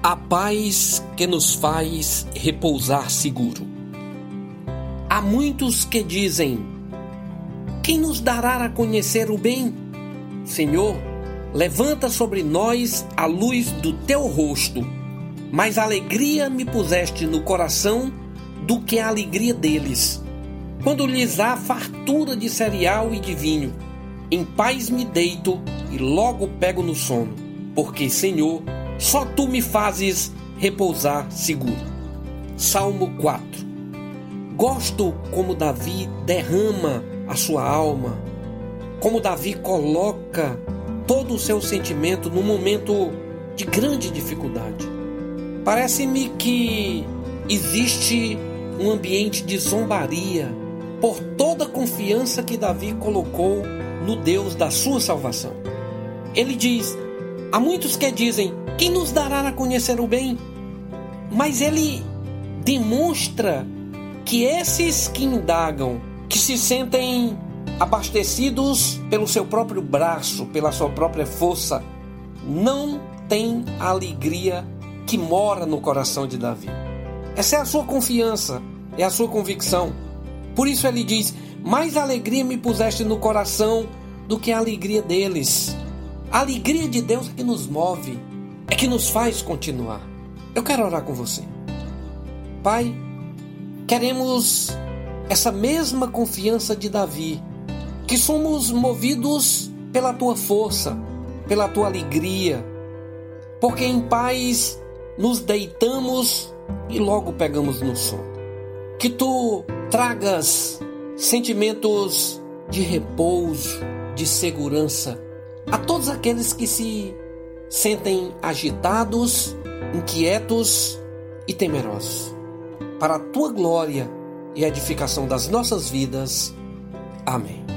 A paz que nos faz repousar seguro. Há muitos que dizem: Quem nos dará a conhecer o bem? Senhor, levanta sobre nós a luz do teu rosto. Mais alegria me puseste no coração do que a alegria deles. Quando lhes há fartura de cereal e de vinho, em paz me deito e logo pego no sono, porque, Senhor, só tu me fazes repousar seguro. Salmo 4 Gosto como Davi derrama a sua alma, como Davi coloca todo o seu sentimento num momento de grande dificuldade. Parece-me que existe um ambiente de zombaria por toda a confiança que Davi colocou no Deus da sua salvação. Ele diz: Há muitos que dizem: Quem nos dará a conhecer o bem? Mas ele demonstra que esses que indagam, que se sentem abastecidos pelo seu próprio braço, pela sua própria força, não têm a alegria que mora no coração de Davi. Essa é a sua confiança, é a sua convicção. Por isso ele diz: Mais alegria me puseste no coração do que a alegria deles. A alegria de Deus é que nos move, é que nos faz continuar. Eu quero orar com você. Pai, queremos essa mesma confiança de Davi, que somos movidos pela tua força, pela tua alegria, porque em paz nos deitamos e logo pegamos no sono. Que tu tragas sentimentos de repouso, de segurança a todos aqueles que se sentem agitados, inquietos e temerosos. Para a tua glória e edificação das nossas vidas. Amém.